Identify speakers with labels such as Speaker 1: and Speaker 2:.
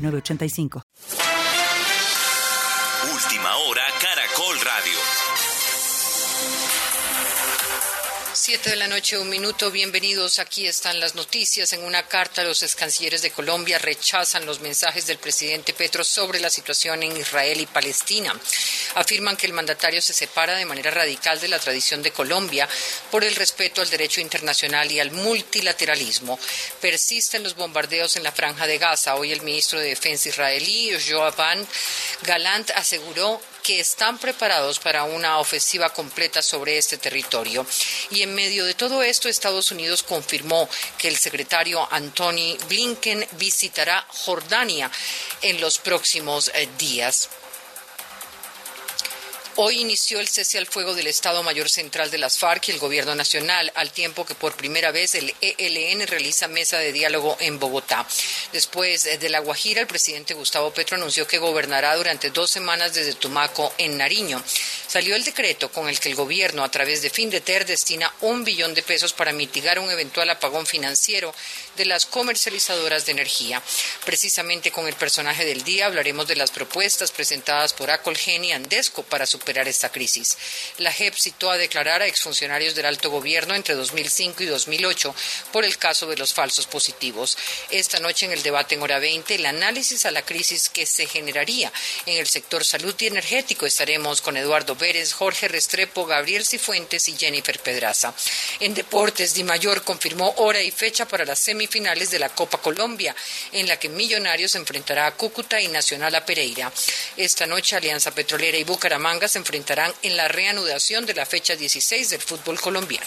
Speaker 1: 985.
Speaker 2: Última hora, Caracol Radio.
Speaker 3: Siete de la noche, un minuto. Bienvenidos. Aquí están las noticias. En una carta, los ex cancilleres de Colombia rechazan los mensajes del presidente Petro sobre la situación en Israel y Palestina. Afirman que el mandatario se separa de manera radical de la tradición de Colombia por el respeto al derecho internacional y al multilateralismo. Persisten los bombardeos en la franja de Gaza. Hoy el ministro de Defensa israelí, Joab Galant, aseguró que están preparados para una ofensiva completa sobre este territorio. Y en medio de todo esto, Estados Unidos confirmó que el secretario Anthony Blinken visitará Jordania en los próximos eh, días. Hoy inició el cese al fuego del Estado Mayor Central de las FARC y el Gobierno Nacional, al tiempo que por primera vez el ELN realiza mesa de diálogo en Bogotá. Después de La Guajira, el presidente Gustavo Petro anunció que gobernará durante dos semanas desde Tumaco, en Nariño. Salió el decreto con el que el Gobierno, a través de Findeter, destina un billón de pesos para mitigar un eventual apagón financiero de las comercializadoras de energía. Precisamente con el personaje del día hablaremos de las propuestas presentadas por Acolgen y Andesco para superar esta crisis. La JEP citó a declarar a exfuncionarios del alto gobierno entre 2005 y 2008 por el caso de los falsos positivos. Esta noche en el debate en hora 20, el análisis a la crisis que se generaría en el sector salud y energético. Estaremos con Eduardo Pérez, Jorge Restrepo, Gabriel Cifuentes y Jennifer Pedraza. En deportes, Di Mayor confirmó hora y fecha para las semifinales de la Copa Colombia, en la que Millonarios enfrentará a Cúcuta y Nacional a Pereira. Esta noche Alianza Petrolera y Bucaramanga se enfrentarán en la reanudación de la fecha 16 del fútbol colombiano.